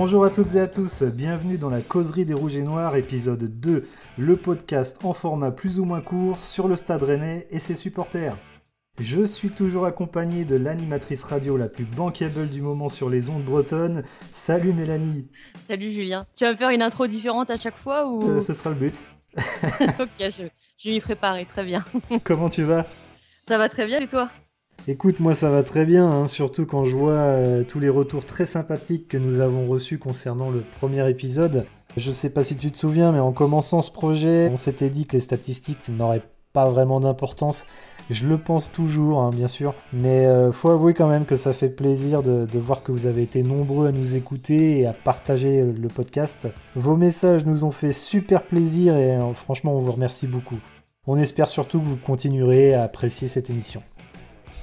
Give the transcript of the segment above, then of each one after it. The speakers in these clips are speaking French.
Bonjour à toutes et à tous, bienvenue dans la causerie des Rouges et Noirs, épisode 2, le podcast en format plus ou moins court sur le stade rennais et ses supporters. Je suis toujours accompagné de l'animatrice radio la plus bankable du moment sur les ondes bretonnes. Salut Mélanie. Salut Julien. Tu vas me faire une intro différente à chaque fois ou? Euh, ce sera le but. Ok, je, je vais m'y préparer, très bien. Comment tu vas? Ça va très bien et toi? Écoute, moi ça va très bien, hein, surtout quand je vois euh, tous les retours très sympathiques que nous avons reçus concernant le premier épisode. Je sais pas si tu te souviens, mais en commençant ce projet, on s'était dit que les statistiques n'auraient pas vraiment d'importance. Je le pense toujours, hein, bien sûr, mais euh, faut avouer quand même que ça fait plaisir de, voir que vous avez été nombreux à nous écouter et à partager le podcast. Vos messages nous ont fait super plaisir et euh, franchement on vous remercie beaucoup. On espère surtout que vous continuerez à apprécier cette émission.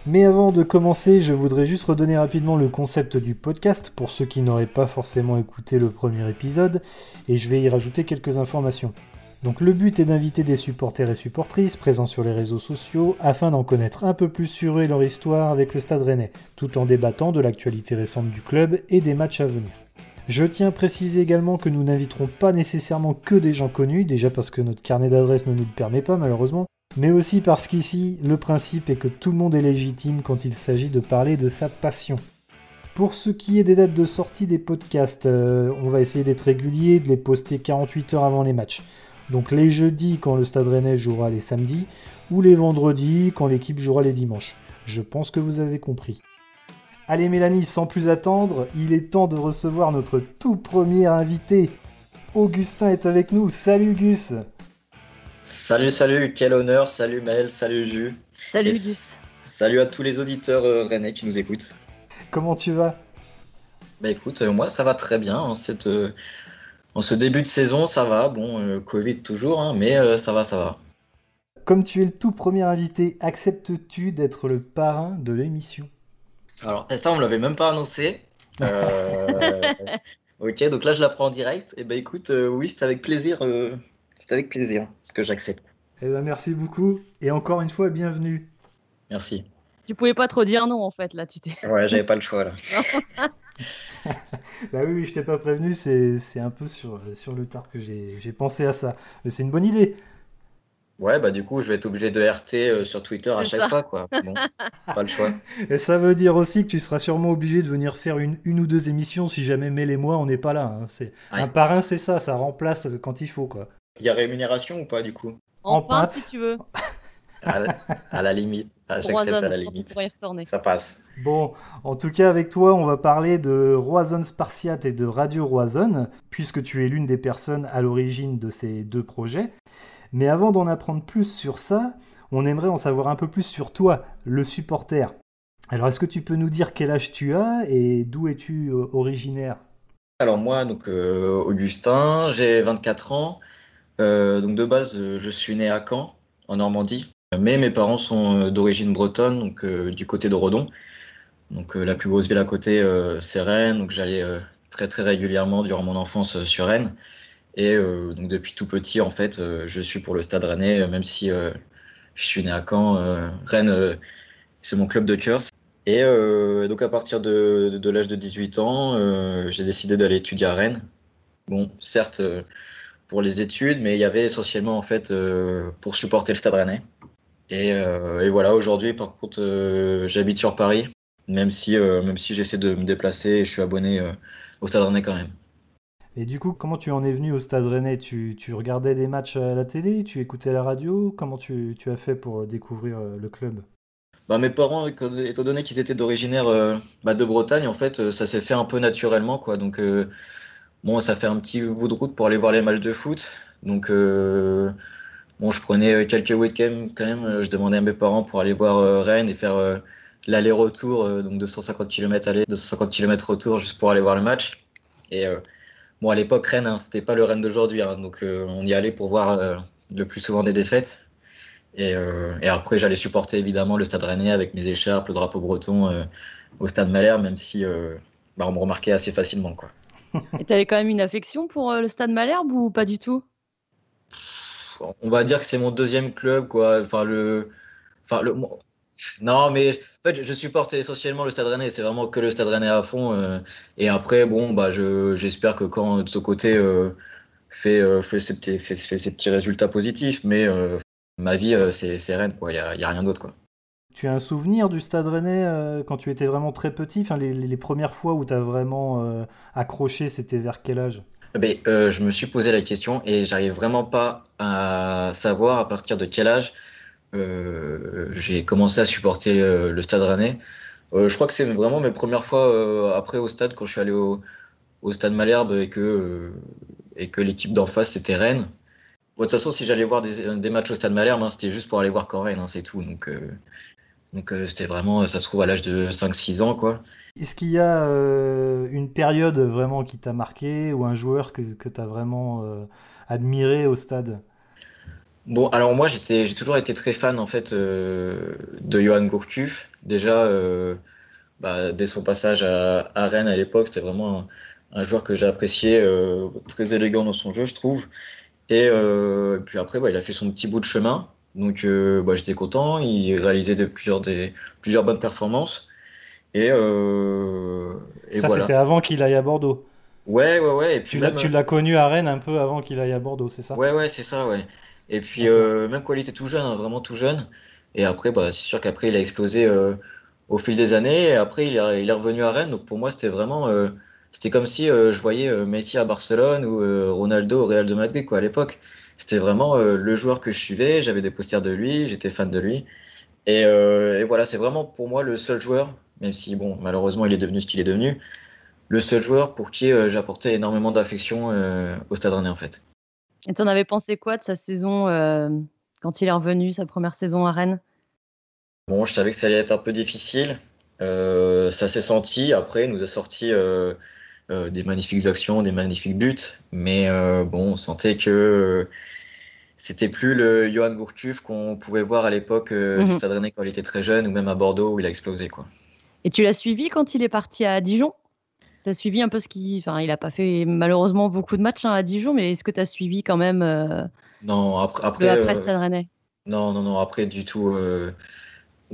Mais avant de commencer, je voudrais juste redonner rapidement le concept du podcast pour ceux qui n'auraient pas forcément écouté le premier épisode, et je vais y rajouter quelques informations. Donc le but est d'inviter des supporters et supportrices présents sur les réseaux sociaux afin d'en connaître un peu plus sur eux et leur histoire avec le Stade Rennais, tout en débattant de l'actualité récente du club et des matchs à venir. Je tiens à préciser également que nous n'inviterons pas nécessairement que des gens connus, déjà parce que notre carnet d'adresses ne nous le permet pas malheureusement, mais aussi parce qu'ici, le principe est que tout le monde est légitime quand il s'agit de parler de sa passion. Pour ce qui est des dates de sortie des podcasts, euh, on va essayer d'être régulier, de les poster 48 heures avant les matchs. Donc les jeudis quand le Stade Rennais jouera les samedis, ou les vendredis quand l'équipe jouera les dimanches. Je pense que vous avez compris. Allez Mélanie, sans plus attendre, il est temps de recevoir notre tout premier invité. Augustin est avec nous. Salut Gus Salut, salut, quel honneur, salut Maël, salut Jus. Salut Salut à tous les auditeurs euh, rennais qui nous écoutent. Comment tu vas? Bah écoute, euh, moi ça va très bien. En, cette, euh, en ce début de saison, ça va. Bon, euh, Covid toujours, hein, mais euh, ça va, ça va. Comme tu es le tout premier invité, acceptes-tu d'être le parrain de l'émission? Alors, ça, on me l'avait même pas annoncé. Euh, ok, donc là je l'apprends en direct. Et bah écoute, euh, oui, c'est avec plaisir. C'est avec plaisir que j'accepte. Eh ben merci beaucoup et encore une fois bienvenue. Merci. Tu pouvais pas trop dire non en fait là, tu t'es. Ouais, j'avais pas le choix là. Bah oui, oui je t'ai pas prévenu, c'est c'est un peu sur, sur le tard que j'ai j'ai pensé à ça. Mais c'est une bonne idée. Ouais, bah du coup, je vais être obligé de RT euh, sur Twitter à chaque ça. fois, quoi. Bon, pas le choix. Et ça veut dire aussi que tu seras sûrement obligé de venir faire une, une ou deux émissions si jamais Mel et moi on n'est pas là. hein. C'est Ouais. Un parrain c'est ça, ça remplace quand il faut quoi. Il y a rémunération ou pas du coup? En, En pinte si tu veux. À la, à la limite. Ah, J'accepte à la limite. pourra y retourner. Ça passe. Bon, en tout cas avec toi on va parler de Roison Spartiate et de Radio Roison, puisque tu es l'une des personnes à l'origine de ces deux projets. Mais avant d'en apprendre plus sur ça, on aimerait en savoir un peu plus sur toi, le supporter. Alors est-ce que tu peux nous dire quel âge tu as et d'où es-tu euh, originaire? Alors moi, donc euh, Augustin, j'ai 24 ans. Euh, donc de base, euh, je suis né à Caen, en Normandie. Mais mes parents sont euh, d'origine bretonne, donc du côté de Redon. Donc la plus grosse ville à côté, c'est Rennes. Donc j'allais très très régulièrement durant mon enfance sur Rennes. Et donc depuis tout petit, en fait, je suis pour le Stade Rennais, même si je suis né à Caen. Rennes, c'est mon club de cœur. Et donc à partir de, l'âge de 18 ans, j'ai décidé d'aller étudier à Rennes. Bon, certes pour les études, mais il y avait essentiellement en fait euh, pour supporter le Stade Rennais. Et, euh, et voilà, aujourd'hui par contre, euh, j'habite sur Paris, même si, même si j'essaie de me déplacer et je suis abonné au Stade Rennais quand même. Et du coup, comment tu en es venu au Stade Rennais? Tu, tu regardais des matchs à la télé? Tu écoutais la radio? Comment tu, tu as fait pour découvrir le club? Bah, mes parents, étant donné qu'ils étaient d'originaire bah, de Bretagne, en fait, ça s'est fait un peu naturellement, quoi. Donc, bon, ça fait un petit bout de route pour aller voir les matchs de foot. Donc, euh, bon, je prenais euh, quelques week-ends quand même. Je demandais à mes parents pour aller voir euh, Rennes et faire l'aller-retour, donc 250 km aller, 250 km retour, juste pour aller voir le match. Et bon, à l'époque, Rennes, hein, c'était pas le Rennes d'aujourd'hui, hein. donc on y allait pour voir le plus souvent des défaites. Et, après, j'allais supporter évidemment le Stade Rennais avec mes écharpes, le drapeau breton au Stade Malherbe, même si bah, on me remarquait assez facilement. Quoi. Et t'avais quand même une affection pour euh, le Stade Malherbe ou pas du tout? On va dire que c'est mon deuxième club. Quoi. Enfin, le, enfin, le, Non, mais en fait, je supporte essentiellement le Stade Rennais. C'est vraiment que le Stade Rennais à fond. et après, bon, bah, j'espère que quand de ce côté fait, fait, ses petits, fait, ses petits résultats positifs, mais ma vie, c'est Rennes, quoi. Il n'y a, a rien d'autre, quoi. Tu as un souvenir du Stade Rennais euh, quand tu étais vraiment très petit les, premières fois où tu as vraiment euh, accroché, c'était vers quel âge? Eh ben, euh, Je me suis posé la question et j'arrive vraiment pas à savoir à partir de quel âge j'ai commencé à supporter le Stade Rennais. je crois que c'est vraiment mes premières fois après au stade quand je suis allé au, Stade Malherbe et que, l'équipe d'en face c'était Rennes. de toute façon, si j'allais voir des, matchs au Stade Malherbe, hein, c'était juste pour aller voir Rennes, hein, c'est tout. Donc, donc euh, c'était vraiment, ça se trouve à l'âge de 5-6 ans, quoi. Est-ce qu'il y a euh, une période vraiment qui t'a marqué ou un joueur que, que tu as vraiment euh, admiré au stade? Bon, alors moi j'ai toujours été très fan en fait de Johan Gourcuff. Déjà, bah, dès son passage à, Rennes à l'époque, c'était vraiment un, joueur que j'ai apprécié, très élégant dans son jeu, je trouve. Et puis après, bah, il a fait son petit bout de chemin. Donc euh, bah, j'étais content, il réalisait de plusieurs, des, plusieurs bonnes performances. Et, euh, ça, c'était avant qu'il aille à Bordeaux. Ouais, ouais, ouais. Et puis tu l'as connu à Rennes un peu avant qu'il aille à Bordeaux, c'est ça? Ouais, ouais, c'est ça, ouais. Et puis euh, même quand il était tout jeune, hein, vraiment tout jeune. Et après, bah, c'est sûr qu'après, il a explosé au fil des années. Et après, il est, il est revenu à Rennes. Donc pour moi, c'était vraiment. c'était comme si je voyais Messi à Barcelone ou Ronaldo au Real de Madrid, quoi, à l'époque. C'était vraiment euh, le joueur que je suivais. J'avais des posters de lui, j'étais fan de lui. Euh, et, voilà, c'est vraiment pour moi le seul joueur, même si bon, malheureusement il est devenu ce qu'il est devenu, le seul joueur pour qui euh, j'apportais énormément d'affection au Stade Rennais en fait. Et tu en avais pensé quoi de sa saison quand il est revenu, sa première saison à Rennes? Bon, je savais que ça allait être un peu difficile. ça s'est senti. Après, il nous a sorti euh, des magnifiques actions, des magnifiques buts, mais euh, bon, on sentait que euh, c'était plus le Johan Gourcuff qu'on pouvait voir à l'époque du mhm. Stade Rennais quand il était très jeune, ou même à Bordeaux où il a explosé. Quoi. Et tu l'as suivi quand il est parti à Dijon? Tu as suivi un peu ce qui. Enfin, il n'a pas fait malheureusement beaucoup de matchs hein, à Dijon, mais est-ce que tu as suivi quand même Non, après. après, après Stade Rennais? Non, non, non, après du tout.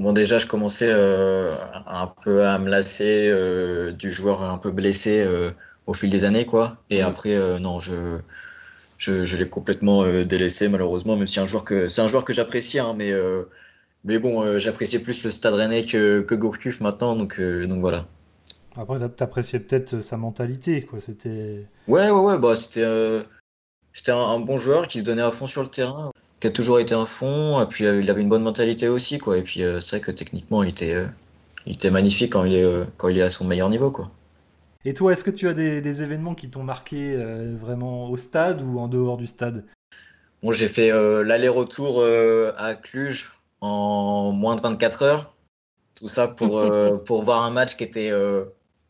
Bon, déjà, je commençais euh, un peu à me lasser euh, du joueur un peu blessé euh, au fil des années, quoi. Et après, non, je, je, l'ai complètement délaissé, malheureusement, même si un joueur que, c'est un joueur que j'apprécie, hein, mais, mais bon, j'appréciais plus le Stade Rennais que, que Gourcuff maintenant, donc, donc voilà. Après, t'appréciais peut-être sa mentalité, quoi. C'était. Ouais, ouais, ouais, bah, c'était, c'était un, bon joueur qui se donnait à fond sur le terrain qui a toujours été un fond. Et puis euh, il avait une bonne mentalité aussi, quoi. Et puis euh, c'est vrai que techniquement, il était, euh, il était magnifique quand il est, quand il est à son meilleur niveau, quoi. Et toi, est-ce que tu as des, événements qui t'ont marqué vraiment au stade ou en dehors du stade? Bon, j'ai fait l'aller-retour à Cluj en moins de 24 heures. Tout ça pour, pour voir un match qui était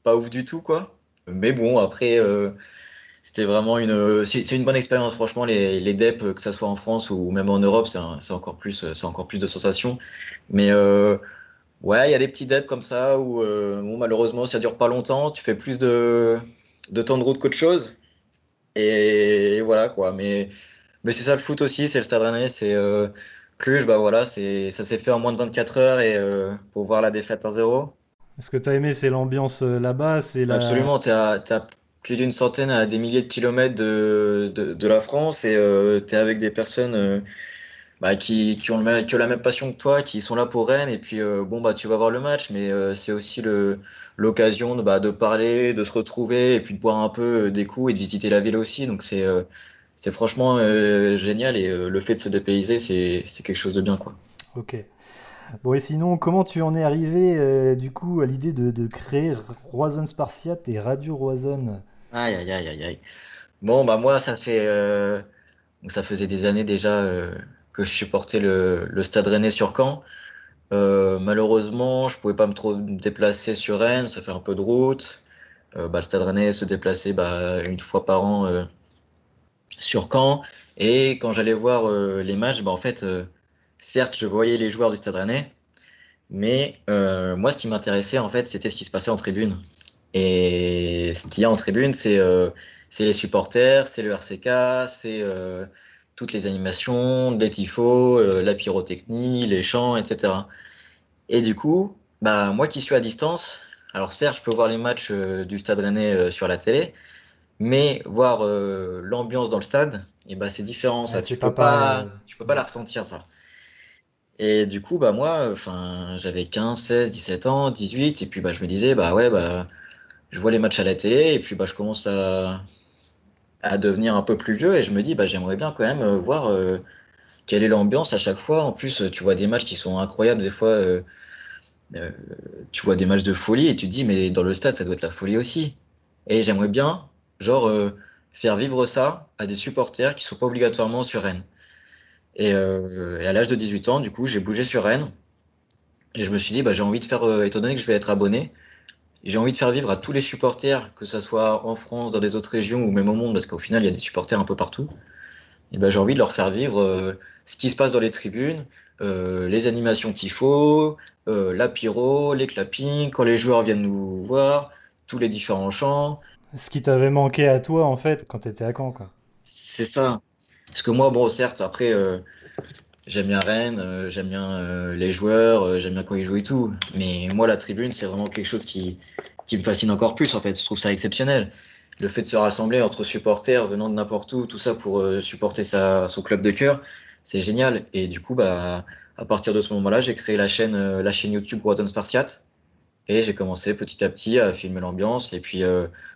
pas ouf du tout, quoi. Mais bon, après, c'était vraiment une, c'est une bonne expérience. Franchement, les, les DEP, que ce soit en France ou même en Europe, c'est encore plus, c'est encore plus de sensations. Mais euh, ouais, il y a des petits DEP comme ça où euh, bon, malheureusement, ça dure pas longtemps. Tu fais plus de, de temps de route qu'autre chose. Et, voilà quoi. Mais, mais c'est ça le foot aussi, c'est le Stade Rennais, c'est euh, Cluj, bah voilà, c'est, ça s'est fait en moins de 24 heures et pour voir la défaite 1-0. Ce que tu as aimé, c'est l'ambiance là-bas, c'est la... Absolument, tu as, plus d'une centaine à des milliers de kilomètres de, de, la France et euh, tu es avec des personnes euh, bah, qui, qui, ont le, la même passion que toi, qui sont là pour Rennes. Et puis, euh, bon, bah, tu vas voir le match, mais c'est aussi l'occasion de, bah, de parler, de se retrouver et puis de boire un peu des coups et de visiter la ville aussi. Donc, c'est c'est franchement génial et le fait de se dépayser, c'est quelque chose de bien. Quoi. Ok. Bon, et sinon, comment tu en es arrivé du coup à l'idée de, de, créer Roison Spartiate et Radio Roison Aïe, aïe, aïe, aïe, Bon, bah moi, ça fait, euh, ça faisait des années déjà euh, que je supportais le, le Stade Rennais sur Caen. Euh, malheureusement, je pouvais pas me trop déplacer sur Rennes, ça fait un peu de route. bah, le Stade Rennais se déplaçait bah, une fois par an sur Caen. Et quand j'allais voir les matchs, bah, en fait, certes, je voyais les joueurs du Stade Rennais, mais moi, ce qui m'intéressait, en fait, c'était ce qui se passait en tribune. Et ce qu'il y a en tribune, c'est euh, les supporters, c'est le RCK, c'est euh, toutes les animations, les tifos, euh, la pyrotechnie, les chants, etc. Et du coup, bah, moi qui suis à distance, alors certes, je peux voir les matchs du Stade Rennais sur la télé, mais voir euh, l'ambiance dans le stade, et bah, c'est différent. Ça, Ouais, tu peux pas pas, pareil. tu peux pas la ressentir ça. Et du coup, bah moi, enfin, j'avais 15, 16, 17 ans, 18, et puis bah je me disais, bah ouais, bah je vois les matchs à la télé, et puis bah je commence à, à devenir un peu plus vieux, et je me dis, bah j'aimerais bien quand même euh, voir euh, quelle est l'ambiance à chaque fois. En plus, euh, tu vois des matchs qui sont incroyables, des fois, tu vois des matchs de folie, et tu te dis, mais dans le stade, ça doit être la folie aussi. Et j'aimerais bien, genre, faire vivre ça à des supporters qui sont pas obligatoirement sur Rennes. Et, à l'âge de 18 ans, du coup, j'ai bougé sur Rennes. Et je me suis dit, bah, j'ai envie de faire, étant donné que je vais être abonné, j'ai envie de faire vivre à tous les supporters, que ça soit en France, dans des autres régions ou même au monde, parce qu'au final, il y a des supporters un peu partout. Et ben, j'ai envie de leur faire vivre euh, ce qui se passe dans les tribunes, euh, les animations tifo, euh, la pyro, les clappings, quand les joueurs viennent nous voir, tous les différents chants. Ce qui t'avait manqué à toi, en fait, quand t'étais à Caen, quoi. C'est ça. Parce que moi, bon, certes, après, euh, j'aime bien Rennes, euh, j'aime bien euh, les joueurs, euh, j'aime bien quand ils jouent et tout. Mais moi, la tribune, c'est vraiment quelque chose qui, qui me fascine encore plus, en fait. Je trouve ça exceptionnel. Le fait de se rassembler entre supporters venant de n'importe où, tout ça pour supporter son club de cœur, c'est génial. Et du coup, bah, à partir de ce moment-là, j'ai créé la chaîne, la chaîne YouTube Rotten Spartiate. Et j'ai commencé petit à petit à filmer l'ambiance. Et puis,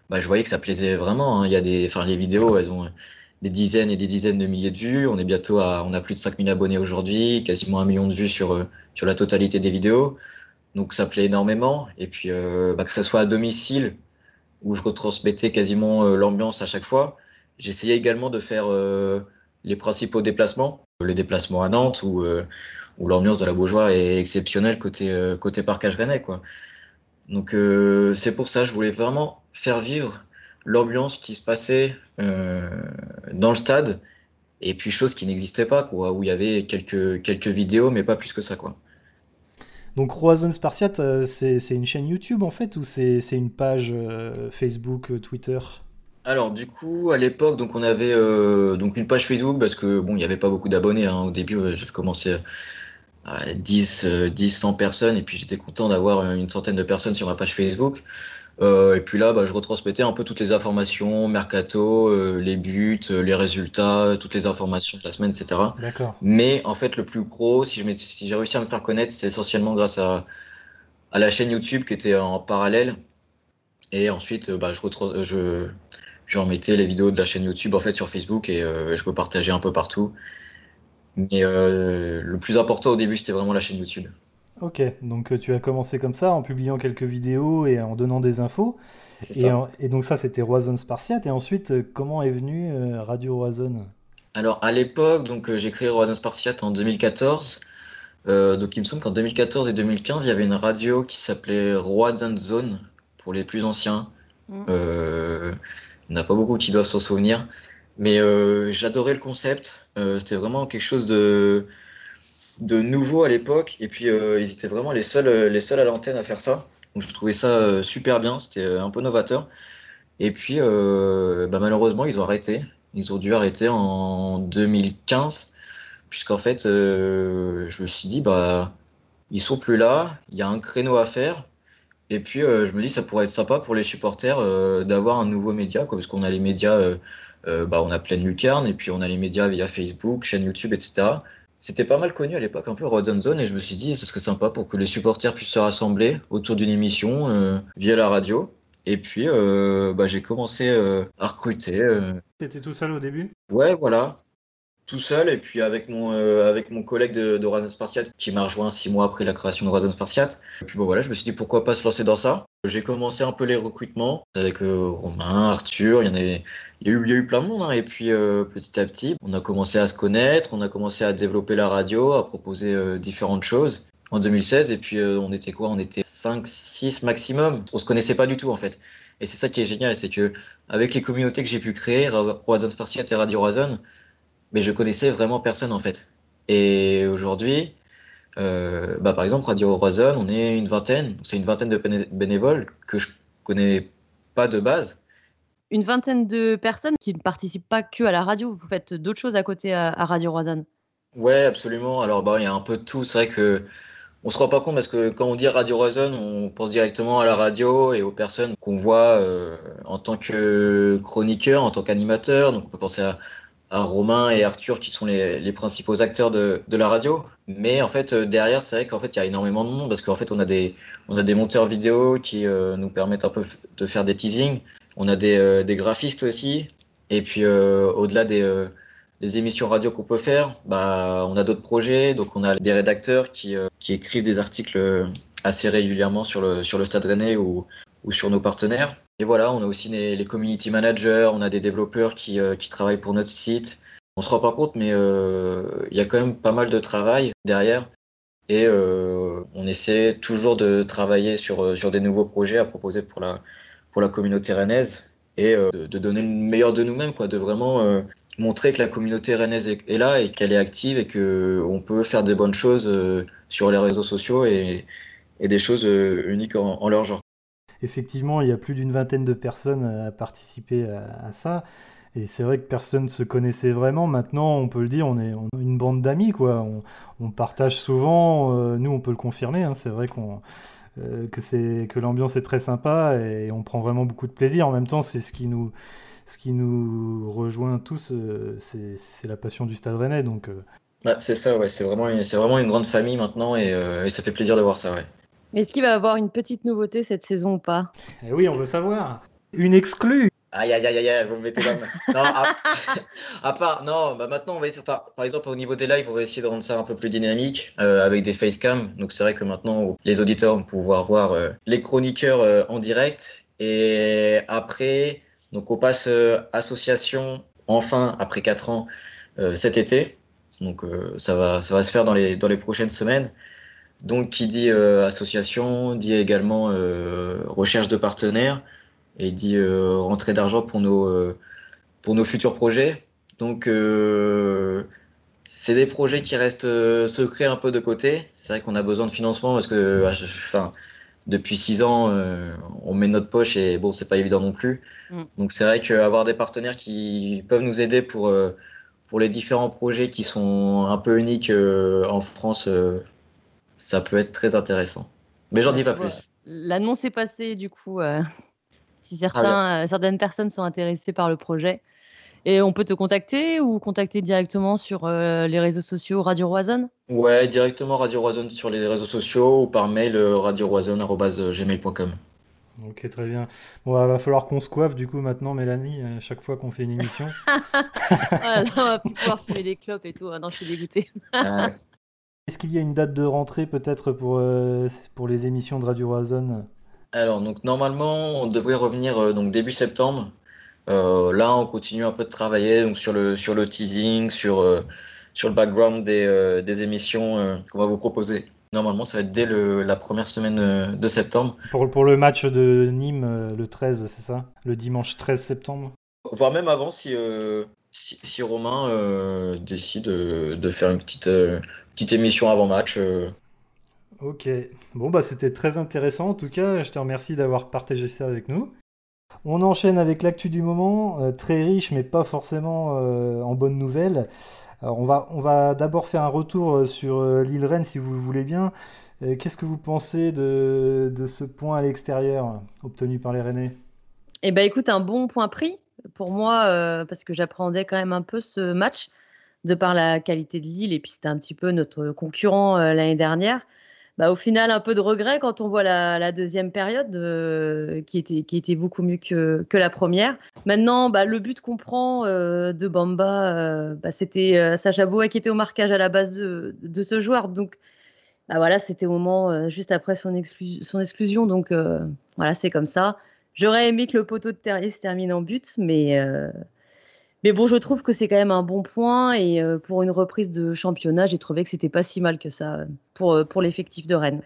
bah, je voyais que ça plaisait vraiment. hein. Il y a des, les vidéos, elles ont des dizaines et des dizaines de milliers de vues. On est bientôt à, on a plus de 5000 abonnés aujourd'hui, quasiment un million de vues sur, euh, sur la totalité des vidéos. Donc ça plaît énormément. Et puis euh, bah, que ça soit à domicile, où je retransmettais quasiment euh, l'ambiance à chaque fois. J'essayais également de faire les principaux déplacements. Les déplacements à Nantes, où, où l'ambiance de la Beaujoire est exceptionnelle côté, côté parcage rennais. Quoi. Donc c'est pour ça, je voulais vraiment faire vivre l'ambiance qui se passait euh, dans le stade, et puis chose qui n'existait pas, quoi, où il y avait quelques, quelques vidéos, mais pas plus que ça, quoi. Donc, Roison Spartiate, euh, c'est une chaîne YouTube, en fait, ou c'est une page euh, Facebook, Twitter? Alors du coup, à l'époque, donc on avait euh, donc une page Facebook parce que bon, il n'y avait pas beaucoup d'abonnés. hein. Au début, j'ai commencé à 10, euh, 10, 100 personnes, et puis j'étais content d'avoir une centaine de personnes sur ma page Facebook. Euh, et puis là, bah, je retransmettais un peu toutes les informations, mercato, euh, les buts, euh, les résultats, toutes les informations de la semaine, etc. Mais en fait, le plus gros, si j'ai réussi à me faire connaître, c'est essentiellement grâce à, à la chaîne YouTube qui était en parallèle. Et ensuite, bah, je, je, je remettais les vidéos de la chaîne YouTube en fait sur Facebook et euh, je peux partager un peu partout. Mais euh, le plus important au début, c'était vraiment la chaîne YouTube. Ok, donc euh, tu as commencé comme ça, en publiant quelques vidéos et en donnant des infos. Et, ça. en- et donc ça, c'était Roison Spartiate. Et ensuite, euh, comment est venu euh, Radio Roison? Alors à l'époque, donc j'ai créé Roison Spartiate en 2014. Euh, donc il me semble qu'en 2014 et 2015, il y avait une radio qui s'appelait Roison Zone pour les plus anciens. Mm. Euh, il n'y en a pas beaucoup qui doivent s'en souvenir. Mais euh, j'adorais le concept. Euh, c'était vraiment quelque chose de, de nouveau à l'époque. Et puis euh, ils étaient vraiment les seuls, euh, les seuls à l'antenne à faire ça. Donc je trouvais ça euh, super bien. C'était un peu novateur. Et puis bah, malheureusement, ils ont arrêté. Ils ont dû arrêter en 2015. Puisqu'en fait, je me suis dit, bah, ils sont plus là. Il y a un créneau à faire. Et puis, je me dis, ça pourrait être sympa pour les supporters d'avoir un nouveau média, quoi, parce qu'on a les médias, bah, on a pleine lucarne, et puis on a les médias via Facebook, chaîne YouTube, etc. C'était pas mal connu à l'époque, un peu Rodzone Zone, et je me suis dit, ce serait sympa pour que les supporters puissent se rassembler autour d'une émission euh, via la radio. Et puis, euh, bah, j'ai commencé euh, à recruter. T'étais tout seul au début? Ouais, voilà, tout seul, et puis avec mon, euh, avec mon collègue de, de Spartiate qui m'a rejoint six mois après la création de Horizon Spartiate. Et puis bon, voilà, je me suis dit pourquoi pas se lancer dans ça? J'ai commencé un peu les recrutements avec euh, Romain, Arthur, il y en avait, il y a eu, y a eu plein de monde, hein. Et puis euh, petit à petit, on a commencé à se connaître, on a commencé à développer la radio, à proposer différentes choses. En 2016, et puis on était quoi? On était 5, 6 maximum. On se connaissait pas du tout en fait. Et c'est ça qui est génial, c'est que avec les communautés que j'ai pu créer, Ra- Horizon Spartiate et Radio Horizon, mais je connaissais vraiment personne en fait. Et aujourd'hui, euh, bah, par exemple, Radio Horizon, on est une vingtaine, c'est une vingtaine de béné- bénévoles que je connais pas de base. Une vingtaine de personnes qui ne participent pas que à la radio. Vous faites d'autres choses à côté à, à Radio Roisanne. Ouais, absolument. Alors, bah, il y a un peu de tout. C'est vrai que on se rend pas compte parce que quand on dit Radio Roison, on pense directement à la radio et aux personnes qu'on voit euh, en tant que chroniqueur, en tant qu'animateur. Donc on peut penser à, à, Romain et Arthur qui sont les, principaux acteurs de, de, la radio. Mais en fait, euh, derrière, c'est vrai qu'en fait, il y a énormément de monde parce qu'en fait, on a des, on a des monteurs vidéo qui euh, nous permettent un peu de faire des teasings. On a des, euh, des graphistes aussi. Et puis, au-delà des des émissions radio qu'on peut faire, bah, on a d'autres projets. Donc, on a des rédacteurs qui, qui écrivent des articles assez régulièrement sur le, sur le Stade Rennais ou, ou sur nos partenaires. Et voilà, on a aussi les, community managers, on a des développeurs qui, euh, qui travaillent pour notre site. On se rend pas compte, mais euh, il y a quand même pas mal de travail derrière. Et euh, on essaie toujours de travailler sur, sur des nouveaux projets à proposer pour la, pour la communauté rennaise et de, donner le meilleur de nous-mêmes, quoi, de vraiment montrer que la communauté rennaise est, là et qu'elle est active et qu'on peut faire des bonnes choses sur les réseaux sociaux et, et des choses uniques en, en, leur genre. Effectivement, il y a plus d'une vingtaine de personnes à participer à, ça. Et c'est vrai que personne ne se connaissait vraiment. Maintenant, on peut le dire, on est, une bande d'amis, quoi. On, partage souvent. Euh, nous, on peut le confirmer. Hein, c'est vrai qu'on euh, que c'est que l'ambiance est très sympa et on prend vraiment beaucoup de plaisir. En même temps, c'est ce qui nous ce qui nous rejoint tous, euh, c'est la passion du Stade Rennais. Donc, euh... c'est ça, ouais. C'est vraiment, vraiment une grande famille maintenant et, euh, et, ça fait plaisir de voir ça, ouais. Est-ce qu'il va avoir une petite nouveauté cette saison ou pas? Eh Oui, on veut savoir. Une exclue Aïe, aïe, aïe, aïe, vous me mettez là. non, à, à, part, non, bah maintenant, on va essayer, par, par exemple, au niveau des lives, on va essayer de rendre ça un peu plus dynamique euh, avec des facecam. Donc, c'est vrai que maintenant, les auditeurs vont pouvoir voir euh, les chroniqueurs euh, en direct. Et après, donc on passe euh, association enfin après 4 ans euh, cet été. Donc euh, ça, va, ça va se faire dans les, dans les prochaines semaines. Donc qui dit association dit également recherche de partenaires et dit rentrée d'argent pour nos, pour nos futurs projets. Donc c'est des projets qui restent secrets un peu de côté. C'est vrai qu'on a besoin de financement parce que enfin, depuis six ans, euh, on met notre poche et bon, c'est pas évident non plus. Mm. Donc c'est vrai qu'avoir des partenaires qui peuvent nous aider pour, euh, pour les différents projets qui sont un peu uniques euh, en France, euh, ça peut être très intéressant. Mais j'en dis pas plus. L'annonce est passée du coup. si certains, certaines personnes sont intéressées par le projet, et on peut te contacter ou contacter directement sur euh, les réseaux sociaux Radio Roison Ouais, directement Radio Roison sur les réseaux sociaux ou par mail euh, radioroison.gmail.com. Ok, très bien. Bon, bah, va falloir qu'on se coiffe du coup maintenant, Mélanie, à chaque fois qu'on fait une émission. voilà, on va pouvoir fumer des clopes et tout. Non, je suis dégoûté. Est-ce qu'il y a une date de rentrée peut-être pour, euh, pour les émissions de Radio Roison Alors, donc normalement, on devrait revenir euh, donc début septembre. Euh, là, on continue un peu de travailler donc, sur, le, sur le teasing, sur, sur le background des, des émissions qu'on va vous proposer. Normalement, ça va être dès le, la première semaine de septembre. Pour, pour le match de Nîmes, le 13, c'est ça? Le dimanche 13 septembre? Voire même avant, si, si, si, Romain décide de faire une petite, petite émission avant match. Ok. Bon, bah c'était très intéressant en tout cas. Je te remercie d'avoir partagé ça avec nous. On enchaîne avec l'actu du moment, euh, très riche mais pas forcément euh, en bonnes nouvelles. Alors on va, on va d'abord faire un retour euh, sur l'île Rennes si vous le voulez bien. Qu'est-ce que vous pensez de, de ce point à l'extérieur obtenu par les Rennais? Eh bien écoute, un bon point pris pour moi euh, parce que j'appréhendais quand même un peu ce match de par la qualité de Lille et puis c'était un petit peu notre concurrent euh, l'année dernière bah, au final, un peu de regret quand on voit la, deuxième période euh, qui, était, qui était beaucoup mieux que, que la première. Maintenant, bah, le but qu'on prend de Bamba, bah, c'était Sacha Boa qui était au marquage à la base de, de ce joueur. Donc, bah, voilà, c'était au moment juste après son, exclu son exclusion. Donc, voilà, c'est comme ça. J'aurais aimé que le poteau de Terrier se termine en but, mais mais bon, je trouve que c'est quand même un bon point et euh, pour une reprise de championnat, j'ai trouvé que c'était pas si mal que ça pour, euh, pour l'effectif de Rennes.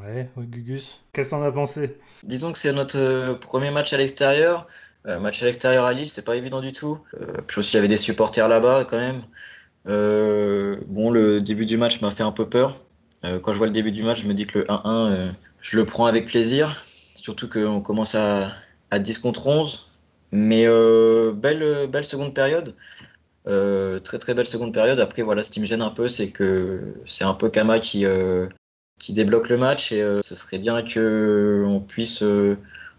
Ouais, Gugus, qu'est-ce qu'on a pensé? Disons que c'est notre premier match à l'extérieur. Euh, match à l'extérieur à Lille, c'est pas évident du tout. Euh, puis aussi, il y avait des supporters là-bas quand même. Euh, bon, le début du match m'a fait un peu peur. quand je vois le début du match, je me dis que le 1-1, je le prends avec plaisir. Surtout qu'on commence à, à 10 contre 11. Mais euh, belle, belle seconde période. Euh, très très belle seconde période. Après, voilà, ce qui me gêne un peu, c'est que c'est un peu Kama qui, euh, qui débloque le match et ce serait bien qu'on puisse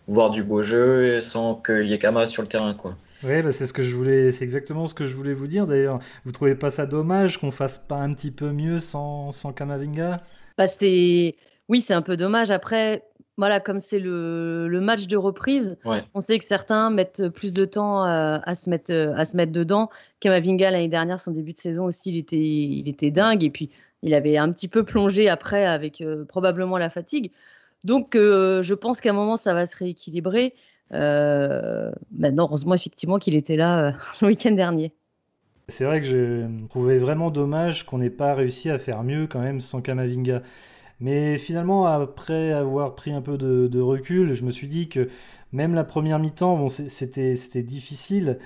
voir du beau jeu sans qu'il y ait Kama sur le terrain. Quoi. Oui, bah c'est ce que je voulais, c'est exactement ce que je voulais vous dire d'ailleurs. Vous trouvez pas ça dommage qu'on fasse pas un petit peu mieux sans, sans Kamavinga? Bah c'est, oui, c'est un peu dommage. Après, voilà, comme c'est le, le, match de reprise, on sait que certains mettent plus de temps euh, à, se mettre, euh, à se mettre dedans. Kamavinga l'année dernière, son début de saison aussi, il était, il était dingue et puis il avait un petit peu plongé après avec euh, probablement la fatigue. Donc, je pense qu'à un moment, ça va se rééquilibrer. Euh, maintenant, heureusement, effectivement, qu'il était là euh, le week-end dernier. C'est vrai que je trouvais vraiment dommage qu'on n'ait pas réussi à faire mieux quand même sans Kamavinga. Mais finalement, après avoir pris un peu de, recul, je me suis dit que même la première mi-temps, bon, c'était difficile,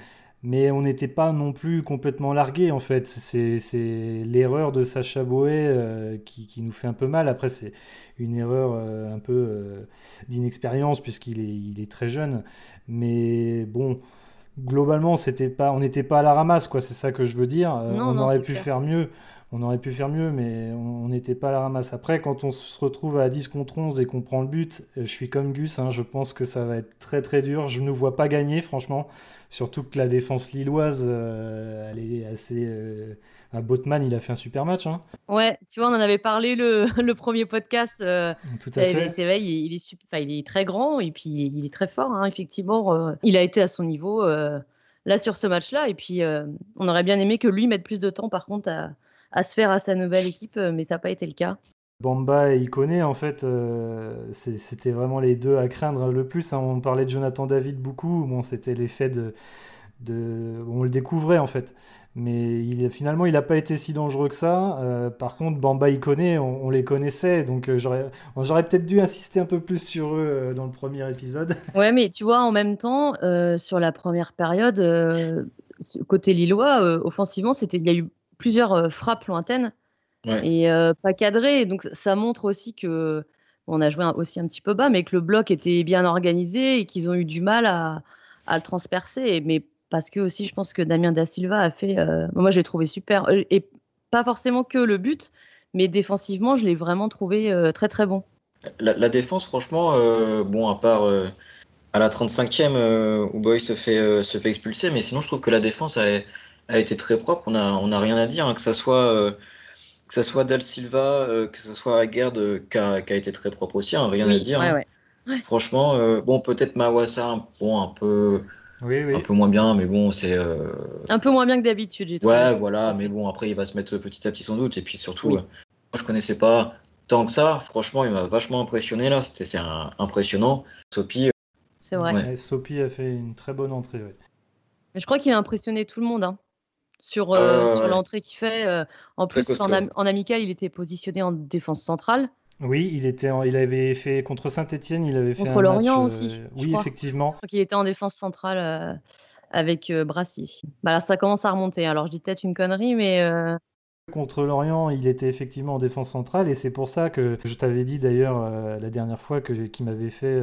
mais on n'était pas non plus complètement largué en fait. C'est l'erreur de Sacha Boé euh, qui, qui, nous fait un peu mal. Après, c'est une erreur euh, un peu euh, d'inexpérience puisqu'il est, il est très jeune. Mais bon, globalement, c'était pas, on n'était pas à la ramasse, quoi. C'est ça que je veux dire. on aurait pu faire mieux. On aurait pu faire mieux, mais on n'était pas à la ramasse. Après, quand on se retrouve à 10 contre 11 et qu'on prend le but, je suis comme Gus, hein, je pense que ça va être très très dur. Je ne vois pas gagner, franchement. Surtout que la défense lilloise, euh, elle est assez. Euh... Botman, il a fait un super match. Hein. Ouais, tu vois, on en avait parlé le, le premier podcast. Euh, Tout à fait. C'est vrai, il, est super, il est très grand et puis il est très fort, hein, effectivement. Euh, il a été à son niveau là sur ce match-là. Et puis, on aurait bien aimé que lui mette plus de temps, par contre, à, à se faire à sa nouvelle équipe, mais ça n'a pas été le cas. Bamba et Iconé, en fait, euh, c'était vraiment les deux à craindre le plus. Hein. On parlait de Jonathan David beaucoup. Bon, c'était l'effet de, de, On le découvrait, en fait. Mais il, finalement, il n'a pas été si dangereux que ça. Euh, par contre, Bamba Iconé, on, on les connaissait. Donc, euh, j'aurais peut-être dû insister un peu plus sur eux dans le premier épisode. Ouais, mais tu vois, en même temps, sur la première période, côté Lillois, offensivement, il y a eu plusieurs frappes lointaines et pas cadré. Donc ça montre aussi que on a joué aussi un petit peu bas, mais que le bloc était bien organisé et qu'ils ont eu du mal à, le transpercer. Mais parce que aussi, je pense que Damien Da Silva a fait. moi, je l'ai trouvé super. Et pas forcément que le but, mais défensivement, je l'ai vraiment trouvé très très bon. La, défense, franchement, bon, à part à la 35e où Boy se fait, se fait expulser, mais sinon, je trouve que la défense a, a été très propre. On n'a on a rien à dire, hein, que ça soit que ce soit Dal Silva, euh, que ce soit Aguerd euh, qui, a, été très propre aussi, hein, rien à dire. Hein. Franchement, euh, bon, peut-être Mawassa, bon, un peu. Un peu moins bien, mais bon, c'est. Un peu moins bien que d'habitude. Ouais, voilà, mais bon, après, il va se mettre petit à petit sans doute. Et puis surtout, moi, je connaissais pas tant que ça. Franchement, il m'a vachement impressionné là. C'était impressionnant. Sopi. C'est vrai. Sopi a fait une très bonne entrée. Mais je crois qu'il a impressionné tout le monde. Hein sur, euh, sur l'entrée qu'il fait. Euh, en plus, en, amical, il était positionné en défense centrale. Oui, il, était il avait fait contre Saint-Etienne, il avait fait contre Lorient euh, aussi. oui, effectivement. Je crois qu'il était en défense centrale avec Brassier. Bah, là, ça commence à remonter. Alors, je dis peut-être une connerie, mais. Contre Lorient, il était effectivement en défense centrale et c'est pour ça que je t'avais dit d'ailleurs la dernière fois que qu'il m'avait fait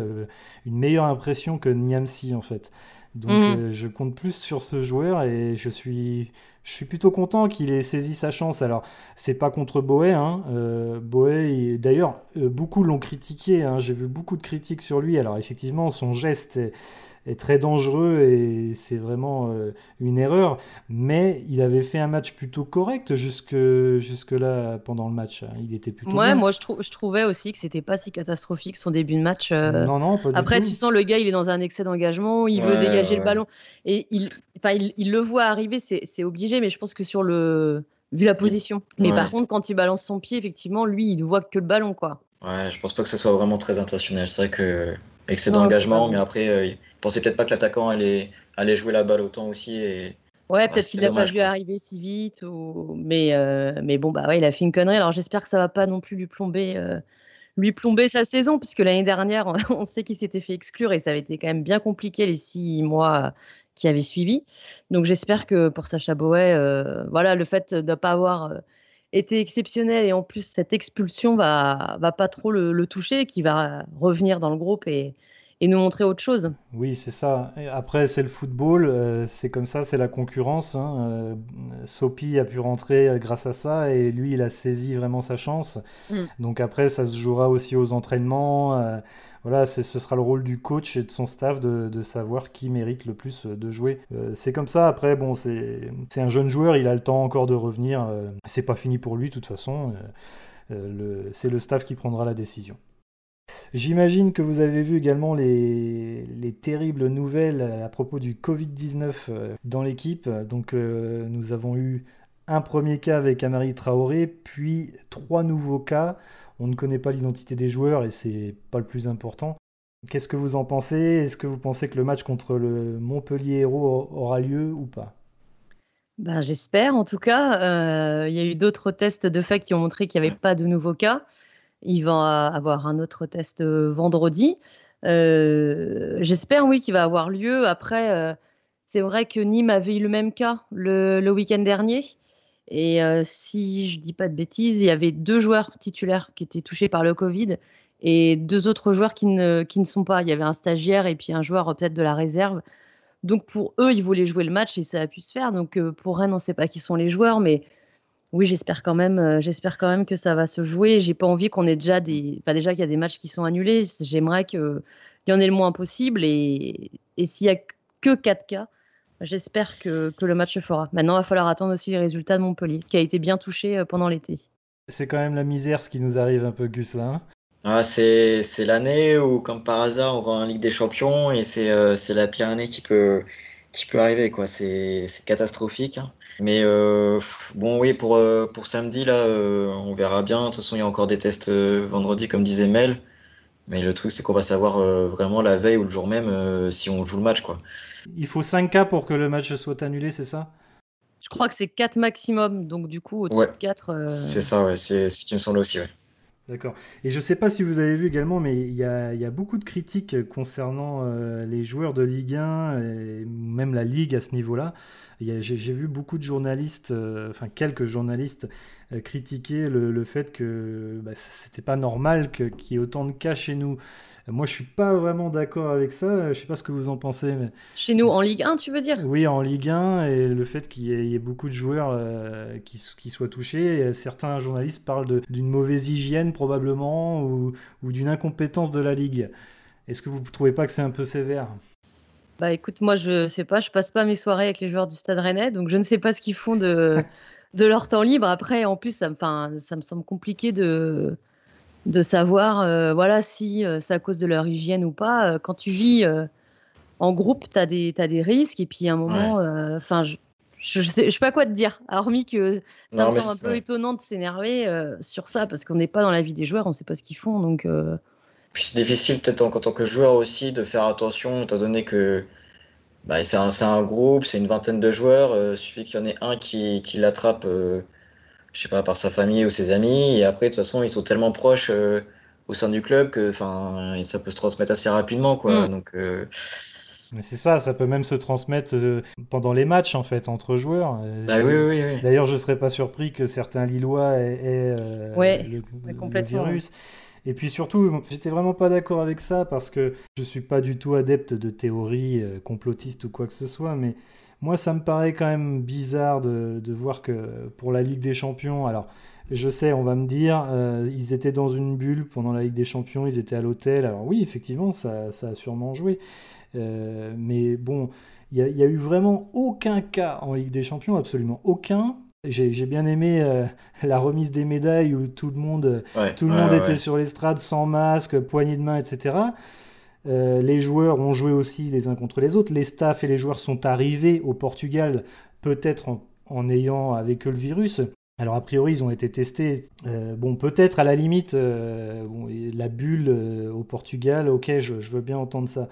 une meilleure impression que Niamsi en fait. Donc mmh. je compte plus sur ce joueur et je suis je suis plutôt content qu'il ait saisi sa chance. Alors, c'est pas contre Boé. Hein. Euh, Boé, d'ailleurs, euh, beaucoup l'ont critiqué. Hein. J'ai vu beaucoup de critiques sur lui. Alors, effectivement, son geste est, est très dangereux et c'est vraiment euh, une erreur. Mais il avait fait un match plutôt correct jusque, jusque là pendant le match. Il était plutôt. Ouais, moi je, je, trouvais aussi que c'était pas si catastrophique son début de match. Euh. Non, non, pas Après, du tu sens le gars, il est dans un excès d'engagement, il veut dégager le ballon et il, il, il, le voit arriver, c'est obligé. Mais je pense que sur le vu la position. Mais par contre, quand il balance son pied, effectivement, lui, il ne voit que le ballon, quoi. Ouais, je pense pas que ce soit vraiment très intentionnel. C'est vrai que excès d'engagement, mais après, euh, il pensait peut-être pas que l'attaquant allait, allait jouer la balle autant aussi. Et... Ouais, peut-être qu'il n'a pas vu arriver si vite. Ou... Mais, euh, mais bon, bah ouais, il a fait une connerie. Alors j'espère que ça va pas non plus lui plomber, euh, lui plomber sa saison, puisque l'année dernière, on sait qu'il s'était fait exclure et ça avait été quand même bien compliqué les six mois qui avaient suivi. Donc j'espère que pour Sacha Boet, voilà, le fait de ne pas avoir été exceptionnel et en plus cette expulsion va, va pas trop le, le toucher, qui va revenir dans le groupe et, et nous montrer autre chose. Oui, c'est ça. après, c'est le football, euh, c'est comme ça, c'est la concurrence. Hein. Euh, Sopi a pu rentrer grâce à ça et lui, il a saisi vraiment sa chance. Mm. Donc après, ça se jouera aussi aux entraînements. Euh, voilà, ce sera le rôle du coach et de son staff de, savoir qui mérite le plus de jouer. c'est comme ça. Après, bon, c'est un jeune joueur, il a le temps encore de revenir. c'est pas fini pour lui, de toute façon. c'est le staff qui prendra la décision. J'imagine que vous avez vu également les, terribles nouvelles à propos du Covid-19 euh, dans l'équipe. Donc euh, nous avons eu un premier cas avec Amari Traoré, puis trois nouveaux cas. On ne connaît pas l'identité des joueurs et c'est pas le plus important. Qu'est-ce que vous en pensez? Est-ce que vous pensez que le match contre le Montpellier Hérault aura lieu ou pas? Ben, J'espère en tout cas. Euh, il y a eu d'autres tests de fait qui ont montré qu'il n'y avait pas de nouveaux cas. Il va avoir un autre test euh, vendredi. Euh, j'espère, oui, qu'il va avoir lieu. Après, c'est vrai que Nîmes avait eu le même cas le, week-end dernier. Et si je dis pas de bêtises, il y avait deux joueurs titulaires qui étaient touchés par le Covid et deux autres joueurs qui ne, qui ne sont pas. Il y avait un stagiaire et puis un joueur peut-être de la réserve. Donc pour eux, ils voulaient jouer le match et ça a pu se faire. Donc pour Rennes, on ne sait pas qui sont les joueurs, mais oui, j'espère quand même, euh, j'espère quand même que ça va se jouer. J'ai pas envie qu'on ait déjà des, enfin déjà qu'il y a des matchs qui sont annulés. J'aimerais qu'il y en ait le moins possible et, s'il y a que 4 cas, j'espère que, le match se fera. Maintenant, il va falloir attendre aussi les résultats de Montpellier, qui a été bien touché euh, pendant l'été. C'est quand même la misère ce qui nous arrive un peu, Gus, là. Hein. ah, c'est l'année où, comme par hasard, on va en Ligue des Champions et c'est euh, la pire année qui peut, qui peut arriver. quoi. C'est catastrophique. Hein. Mais euh, bon, oui, pour, euh, pour samedi, là, euh, on verra bien. De toute façon, il y a encore des tests vendredi, comme disait Mel. Mais le truc, c'est qu'on va savoir vraiment la veille ou le jour même si on joue le match. quoi. Il faut 5 cas pour que le match soit annulé, c'est ça? Je crois que c'est 4 maximum. Donc, du coup, au-dessus de 4. C'est ça, ouais. C'est ce qui me semble aussi, ouais. D'accord. Et je ne sais pas si vous avez vu également, mais il y a, beaucoup de critiques concernant les joueurs de Ligue 1, et même la Ligue à ce niveau-là. J'ai vu beaucoup de journalistes, euh, enfin quelques journalistes, euh, critiquer le, fait que bah, c'était pas normal qu'il y ait autant de cas chez nous. Moi, je suis pas vraiment d'accord avec ça. Je sais pas ce que vous en pensez. Mais... Chez nous, en Ligue 1, tu veux dire? Oui, en Ligue 1, et le fait qu'il y, ait beaucoup de joueurs euh, qui, qui, soient touchés. certains journalistes parlent d'une mauvaise hygiène, probablement, ou, ou d'une incompétence de la Ligue. Est-ce que vous ne trouvez pas que c'est un peu sévère? Bah écoute, moi je sais pas, je passe pas mes soirées avec les joueurs du Stade Rennais, donc je ne sais pas ce qu'ils font de, de leur temps libre. Après, en plus, ça me, ça me semble compliqué de, de savoir euh, voilà, si euh, c'est à cause de leur hygiène ou pas. Euh, quand tu vis en groupe, tu as, des, des risques, et puis à un moment, enfin, je, je, sais, je sais pas quoi te dire, hormis que ça me semble un peu étonnant de s'énerver sur ça, parce qu'on n'est pas dans la vie des joueurs, on sait pas ce qu'ils font, donc. Puis c'est difficile peut-être en, tant que joueur aussi de faire attention, étant donné que bah, c'est un, un, groupe, c'est une vingtaine de joueurs. Euh, il suffit qu'il y en ait un qui, qui l'attrape, euh, je sais pas, par sa famille ou ses amis. Et après, de toute façon, ils sont tellement proches euh, au sein du club que ça peut se transmettre assez rapidement. Quoi. Mm. Donc, c'est ça, ça peut même se transmettre pendant les matchs en fait entre joueurs. Bah, oui, oui, oui. D'ailleurs, je ne serais pas surpris que certains Lillois aient, le, le, virus. Et puis surtout, j'étais vraiment pas d'accord avec ça parce que je suis pas du tout adepte de théories euh, complotistes ou quoi que ce soit, mais moi ça me paraît quand même bizarre de, voir que pour la Ligue des Champions, alors je sais, on va me dire, euh, ils étaient dans une bulle pendant la Ligue des Champions, ils étaient à l'hôtel, alors oui, effectivement, ça, a sûrement joué, euh, mais bon, il n'y a, a, eu vraiment aucun cas en Ligue des Champions, absolument aucun, j'ai bien aimé euh, la remise des médailles où tout le monde, tout le monde était sur l'estrade sans masque, poignée de main, etc. Euh, les joueurs ont joué aussi les uns contre les autres. Les staffs et les joueurs sont arrivés au Portugal, peut-être en, ayant avec eux le virus. Alors a priori, ils ont été testés. Euh, bon, peut-être à la limite, la bulle au Portugal, ok, je, je, veux bien entendre ça.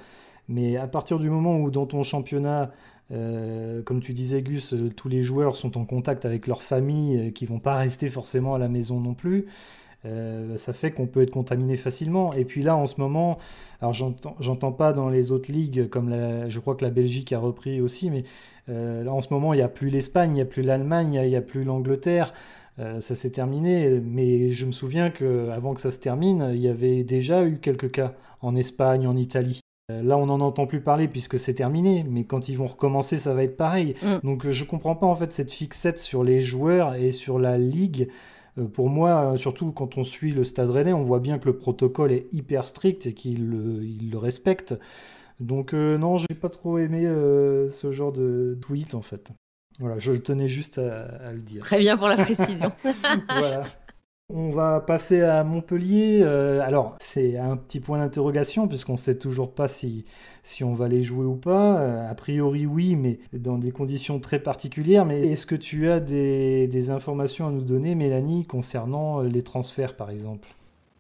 Mais à partir du moment où dans ton championnat, euh, comme tu disais, Gus, euh, tous les joueurs sont en contact avec leur famille, euh, qui vont pas rester forcément à la maison non plus. ça fait qu'on peut être contaminé facilement. Et puis là, en ce moment, alors j'entends pas dans les autres ligues, comme je crois que la Belgique a repris aussi, mais là en ce moment, il n'y a plus l'Espagne, il n'y a plus l'Allemagne, il n'y a, plus l'Angleterre. ça s'est terminé, mais je me souviens qu'avant que ça se termine, il y avait déjà eu quelques cas en Espagne, en Italie. Euh, là, on n'en entend plus parler puisque c'est terminé, mais quand ils vont recommencer, ça va être pareil. Mm. Donc je comprends pas en fait cette fixette sur les joueurs et sur la ligue. Euh, Pour moi, euh, surtout quand on suit le Stade Rennais, on voit bien que le protocole est hyper strict et qu'il le, il le respecte. Donc euh, non, j'ai pas trop aimé euh, ce genre de tweet en fait. Voilà, je tenais juste à, à le dire. Très bien pour la précision. Voilà. On va passer à Montpellier. Euh, alors, c'est un petit point d'interrogation puisqu'on ne sait toujours pas si, on va les jouer ou pas. Euh, a priori, oui, mais dans des conditions très particulières. Mais est-ce que tu as des, informations à nous donner, Mélanie, concernant les transferts, par exemple?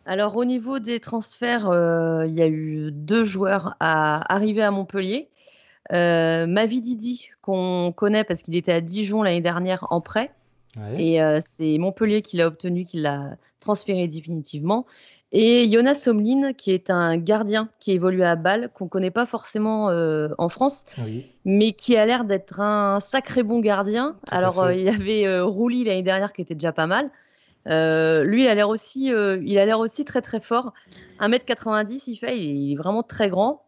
Alors au niveau des transferts, euh, il y a eu deux joueurs à arriver à Montpellier. Euh, Mavi Didi, qu'on connaît parce qu'il était à Dijon l'année dernière en prêt. Ouais. Et euh, c'est Montpellier qui l'a obtenu, qui l'a transféré définitivement. Et Jonas Omlin, qui est un gardien qui évolue à Bâle, qu'on ne connaît pas forcément euh, en France, Oui. mais qui a l'air d'être un sacré bon gardien. Tout Alors, euh, il y avait Rouli l'année dernière qui était déjà pas mal. Lui, il a l'air aussi, il a l'air aussi très très fort. 1m90, il fait, il est vraiment très grand.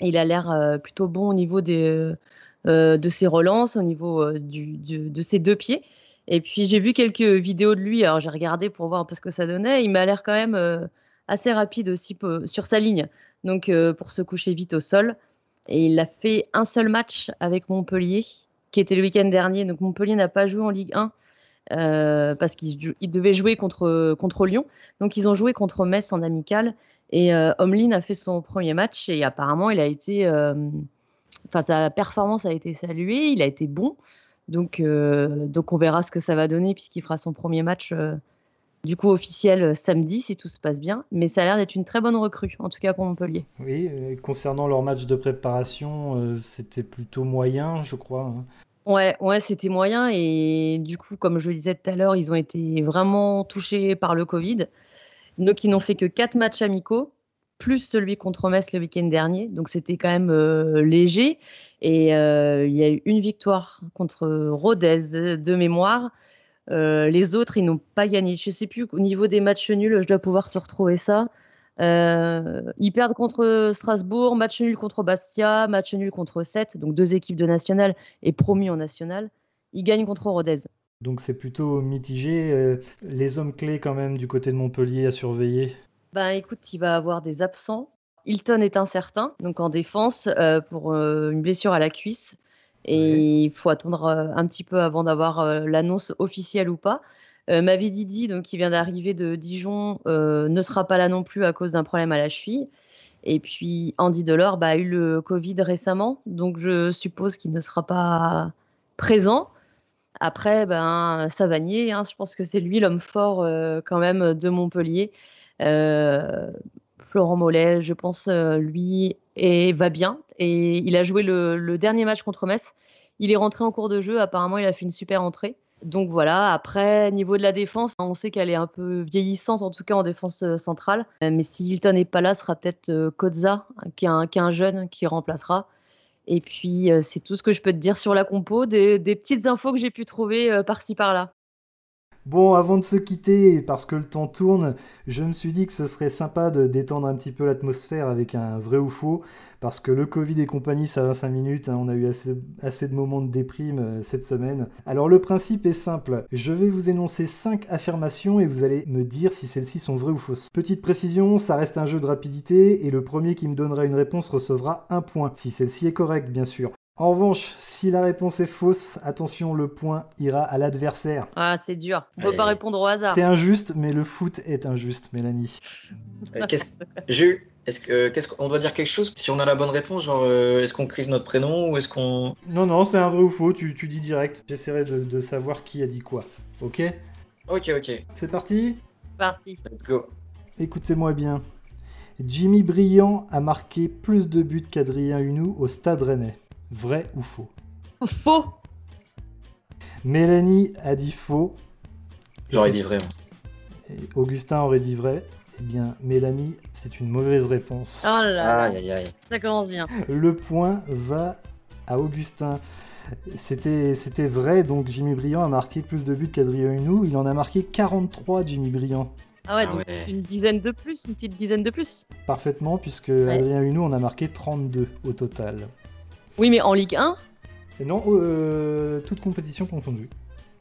Il a l'air plutôt bon au niveau des, de ses relances, au niveau du, du- de ses deux pieds. Et puis j'ai vu quelques vidéos de lui, alors j'ai regardé pour voir un peu ce que ça donnait. Il m'a l'air quand même euh, assez rapide aussi sur sa ligne, donc euh, pour se coucher vite au sol. Et il a fait un seul match avec Montpellier, qui était le week-end dernier. Donc Montpellier n'a pas joué en Ligue 1 euh, parce qu'ils devaient jouer contre, Lyon. Donc ils ont joué contre Metz en amical. Et Omlin a fait son premier match et apparemment sa performance a été saluée, il a été bon. Donc, euh, donc on verra ce que ça va donner puisqu'il fera son premier match euh, du coup officiel euh, samedi si tout se passe bien. Mais ça a l'air d'être une très bonne recrue, en tout cas pour Montpellier. Oui, concernant leur match de préparation, c'était plutôt moyen, je crois. hein. Ouais, ouais, c'était moyen et du coup, comme je le disais tout à l'heure, ils ont été vraiment touchés par le Covid. Donc, ils n'ont fait que quatre matchs amicaux, plus celui contre Metz le week-end dernier. Donc, c'était quand même euh, léger. Et euh, il y a eu une victoire contre Rodez de mémoire. Euh, les autres, ils n'ont pas gagné. Je sais plus, au niveau des matchs nuls, je dois pouvoir te retrouver ça. Ils perdent contre Strasbourg, match nul contre Bastia, match nul contre Sète, donc deux équipes de national et promus en national. Ils gagnent contre Rodez. Donc c'est plutôt mitigé. les hommes clés quand même du côté de Montpellier à surveiller? Ben écoute, il va avoir des absents. Hilton est incertain, donc en défense euh, pour euh, une blessure à la cuisse. Et Ouais. il faut attendre euh, un petit peu avant d'avoir l'annonce officielle ou pas. Mavi Didi, donc, qui vient d'arriver de Dijon, ne sera pas là non plus à cause d'un problème à la cheville. Et puis Andy Delors bah, a eu le Covid récemment, donc je suppose qu'il ne sera pas présent. Après, ben, Savanier, hein, je pense que c'est lui l'homme fort quand même de Montpellier. Euh, Florent Mollet, je pense, euh, lui, va bien. Et il a joué le, dernier match contre Metz. Il est rentré en cours de jeu. Apparemment, il a fait une super entrée. Donc voilà, après, niveau de la défense, on sait qu'elle est un peu vieillissante, en tout cas en défense euh, centrale. Mais si Hilton n'est pas là, ce sera peut-être Kozza, qui est, un, jeune, qui remplacera. Et puis, c'est tout ce que je peux te dire sur la compo, des, des petites infos que j'ai pu trouver par-ci par-là. Bon, avant de se quitter, parce que le temps tourne, je me suis dit que ce serait sympa de détendre un petit peu l'atmosphère avec un vrai ou faux, parce que le Covid et compagnie, ça va 5 minutes, hein, on a eu assez, de moments de déprime euh, cette semaine. Alors le principe est simple, je vais vous énoncer 5 affirmations et vous allez me dire si celles-ci sont vraies ou fausses. Petite précision, ça reste un jeu de rapidité, et le premier qui me donnera une réponse recevra un point, si celle-ci est correcte bien sûr. En revanche, si la réponse est fausse, attention, le point ira à l'adversaire. Ah, c'est dur. On peut pas répondre au hasard. C'est injuste, mais le foot est injuste, Mélanie. Euh, qu'est-ce- J'ai eu. Est-ce que qu'est-ce qu'on doit dire quelque chose si on a la bonne réponse genre euh, est-ce qu'on crise notre prénom ou est-ce qu'on Non, non, c'est un vrai ou faux, tu, tu dis direct. J'essaierai de, de savoir qui a dit quoi. Ok? Ok ok C'est parti? Parti. let's go Écoutez-moi bien. Jimmy Briand a marqué plus de buts qu'Adrien Hunou au Stade Rennais. Vrai ou faux Faux. Mélanie a dit faux. j'aurais dit vrai. et Augustin aurait dit vrai. Eh bien, Mélanie, c'est une mauvaise réponse. Oh là là, Aïe aïe aïe. ça commence bien. Le point va à Augustin. C'était, c'était vrai, donc Jimmy Briand a marqué plus de buts qu'Adrien Hunou. Il en a marqué 43, Jimmy Briand. Ah ouais, Ah donc ouais. une dizaine de plus, une petite dizaine de plus. Parfaitement, puisque Adrien Huneau on a marqué 32 au total. Oui, mais en Ligue 1 Et non, euh, toute compétition confondue.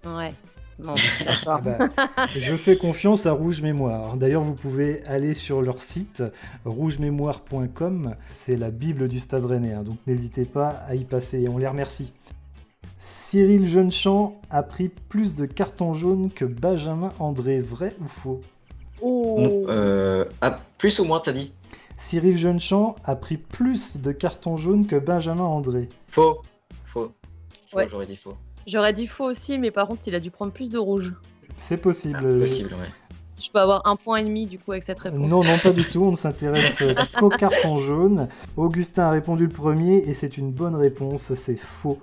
Ouais. Non, Ah d'accord. bah, je fais confiance à Rouge Mémoire. D'ailleurs, vous pouvez aller sur leur site rougemémoire.com. C'est la Bible du Stade Rennais, hein, donc n'hésitez pas à y passer. On les remercie. Cyril Jeunechamp a pris plus de cartons jaunes que Benjamin André. Vrai ou faux? Oh. Bon, euh, ah, plus ou moins, t'as dit? Cyril Jeunechamp a pris plus de cartons jaunes que Benjamin André. Faux. Faux. Faux, Ouais. j'aurais dit faux. J'aurais dit faux aussi, mais par contre, il a dû prendre plus de rouge. C'est possible. Ah, possible, ouais. Je peux avoir un point et demi du coup avec cette réponse. Non, non, pas du tout. On ne s'intéresse qu'au carton jaune. Augustin a répondu le premier et c'est une bonne réponse. C'est faux.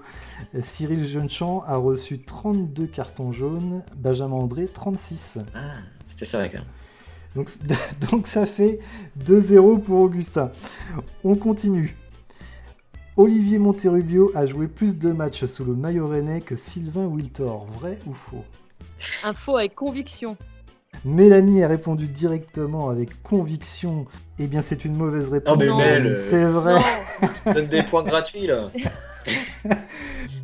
Cyril Jeunechamp a reçu 32 cartons jaunes. Benjamin André, 36. Ah, c'était ça, d'accord. Donc, donc ça fait 2-0 pour Augustin. On continue. Olivier Monterubio a joué plus de matchs sous le maillot rennais que Sylvain Wiltor. Vrai ou faux? Un faux avec conviction. Mélanie a répondu directement avec conviction. Eh bien, c'est une mauvaise réponse. Oh, mais. Mel, C'est vrai. Non. tu te donnes des points gratuits, là.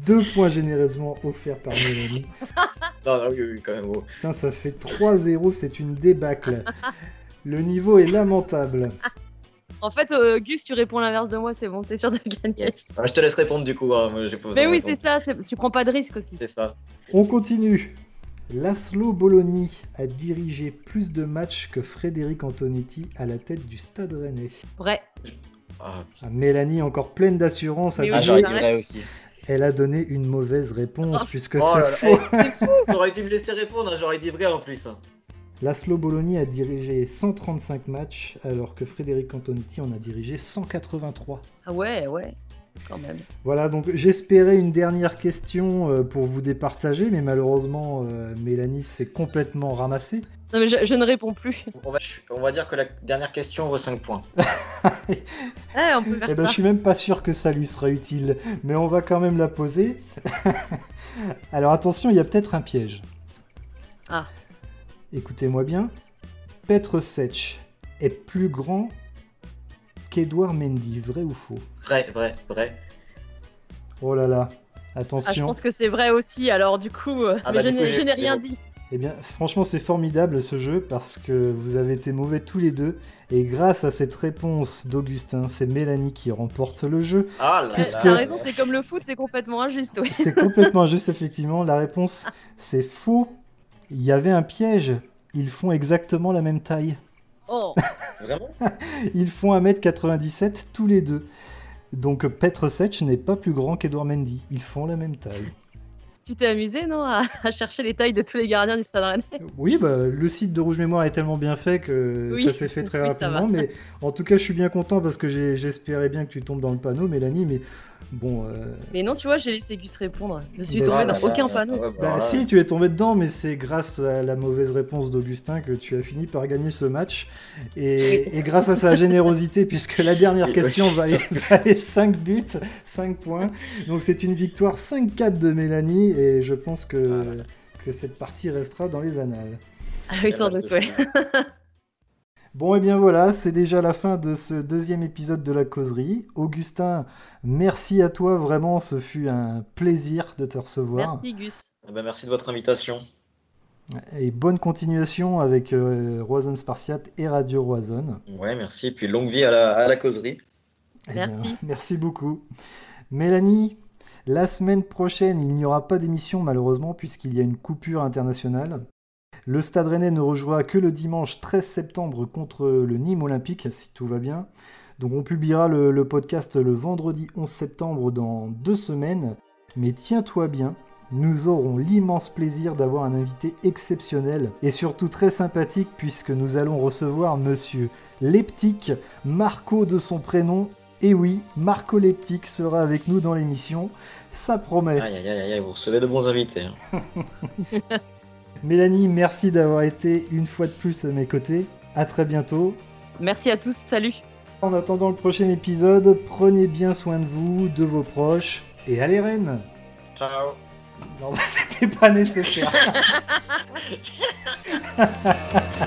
Deux points généreusement offerts par Mélanie. Non, non, oui, oui, quand même. oh. Putain, ça fait 3-0, c'est une débâcle. Le niveau est lamentable. En fait, euh, Gus, tu réponds l'inverse de moi, c'est bon, t'es sûr de gagner. Yes. Ah, je te laisse répondre, du coup. hein, moi, j'ai pas besoin Mais de oui, répondre. c'est ça, c'est- tu prends pas de risque aussi. C'est ça. On continue. Laszlo Bologna a dirigé plus de matchs que Frédéric Antonetti à la tête du Stade Rennais. Vrai. Ah, Ah, Mélanie, encore pleine d'assurance, a Mais ah, oui, j'aurais donné- dit vrai aussi. Elle a donné une mauvaise réponse Oh. puisque Oh c'est faux. eh, fou T'aurais dû me laisser répondre, hein, j'aurais dit vrai en plus. hein. Laszlo Bologna a dirigé 135 matchs alors que Frédéric Antonetti en a dirigé 183. Ah ouais, ouais, quand même. Voilà, donc j'espérais une dernière question euh, pour vous départager, mais malheureusement, euh, Mélanie s'est complètement ramassée. Non mais je, je ne réponds plus. On va, on va dire que la dernière question vaut 5 points. Eh, on peut faire Eh ben, ça. je suis même pas sûr que ça lui sera utile, mais on va quand même la poser. Alors attention, il y a peut-être un piège. Ah. Écoutez-moi bien. Petr Sech est plus grand qu'Edouard Mendy, vrai ou faux? Vrai, vrai, vrai. Oh là là, Ah, je attention. pense que c'est vrai aussi, alors du coup, euh, Ah mais bah, je du coup, n'ai- rien dit. Eh bien, franchement, c'est formidable ce jeu parce que vous avez été mauvais tous les deux. Et grâce à cette réponse d'Augustin, c'est Mélanie qui remporte le jeu. Ah là Puisque-. T'as raison, c'est comme le foot, c'est complètement injuste, oui. C'est complètement injuste, effectivement. La réponse, c'est faux. Il y avait un piège. Ils font exactement la même taille. Oh, Vraiment Ils font 1m97 tous les deux. Donc Petr Sech n'est pas plus grand qu'Edouard Mendy. Ils font la même taille. tu t'es amusé, non, à, à chercher les tailles de tous les gardiens du Stade Rennais? Oui, bah, le site de Rouge Mémoire est tellement bien fait que Oui, ça s'est fait très oui, rapidement. Mais en tout cas, je suis bien content parce que j'espérais bien que tu tombes dans le panneau, Mélanie. Mais bon, euh, Mais non, tu vois, j'ai laissé Gus répondre. Je suis Bah, tombée Ah dans là, aucun là, panneau. bah, Bah si, tu es tombé dedans, mais c'est grâce à la mauvaise réponse d'Augustin que tu as fini par gagner ce match. Et, et grâce à sa générosité, puisque la dernière question valait, valait 5 buts, 5 points. Donc c'est une victoire 5-4 de Mélanie, et je pense que, Ah que cette partie restera dans les annales. Ah oui, sans elle doute, ouais. Bon, et bien voilà, c'est déjà la fin de ce deuxième épisode de la causerie. Augustin, merci à toi, vraiment, ce fut un plaisir de te recevoir. Merci, Gus. Ah bah, merci de votre invitation. Et bonne continuation avec euh, Roison Spartiate et Radio Roison. Ouais, merci. Puis longue vie à la, à la causerie. Eh Merci. bien, merci beaucoup. Mélanie, la semaine prochaine, il n'y aura pas d'émission malheureusement puisqu'il y a une coupure internationale. Le Stade Rennais ne rejouera que le dimanche 13 septembre contre le Nîmes Olympique, si tout va bien. Donc on publiera le, le podcast le vendredi 11 septembre dans deux semaines. Mais tiens-toi bien, nous aurons l'immense plaisir d'avoir un invité exceptionnel et surtout très sympathique puisque nous allons recevoir monsieur Leptic, Marco de son prénom. Et oui, Marco Leptic sera avec nous dans l'émission, ça promet. Aïe, aïe, aïe, aïe, vous recevez de bons invités. Mélanie, merci d'avoir été une fois de plus à mes côtés. À très bientôt. Merci à tous, salut. En attendant le prochain épisode, prenez bien soin de vous, de vos proches, et allez Rennes Ciao. Non, c'était pas nécessaire.